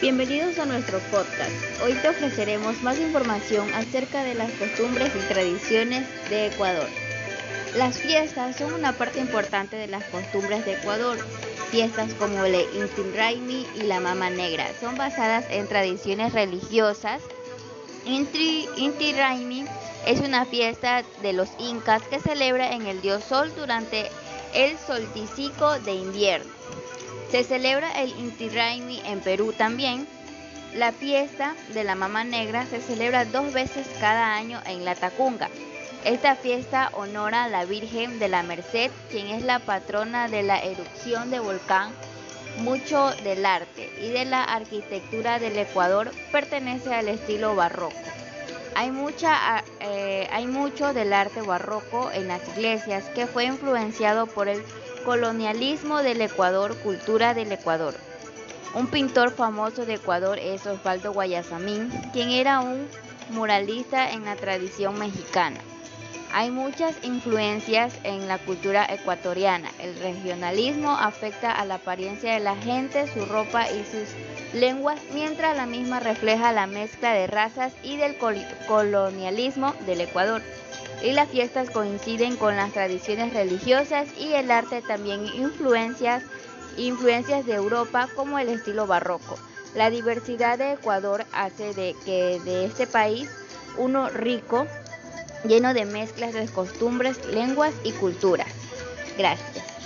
Bienvenidos a nuestro podcast. Hoy te ofreceremos más información acerca de las costumbres y tradiciones de Ecuador. Las fiestas son una parte importante de las costumbres de Ecuador. Fiestas como el Inti Raymi y la Mama Negra son basadas en tradiciones religiosas. Inti, Inti es una fiesta de los incas que celebra en el dios Sol durante el solsticio de invierno. Se celebra el Inti Raymi en Perú también. La fiesta de la Mama Negra se celebra dos veces cada año en La Tacunga. Esta fiesta honora a la Virgen de la Merced, quien es la patrona de la erupción de volcán. Mucho del arte y de la arquitectura del Ecuador pertenece al estilo barroco. Hay, mucha, eh, hay mucho del arte barroco en las iglesias que fue influenciado por el colonialismo del Ecuador, cultura del Ecuador. Un pintor famoso de Ecuador es Osvaldo Guayasamín, quien era un muralista en la tradición mexicana. Hay muchas influencias en la cultura ecuatoriana. El regionalismo afecta a la apariencia de la gente, su ropa y sus lenguas, mientras la misma refleja la mezcla de razas y del colonialismo del Ecuador. Y las fiestas coinciden con las tradiciones religiosas y el arte también influencias, influencias de Europa como el estilo barroco. La diversidad de Ecuador hace de que de este país uno rico, lleno de mezclas de costumbres, lenguas y culturas. Gracias.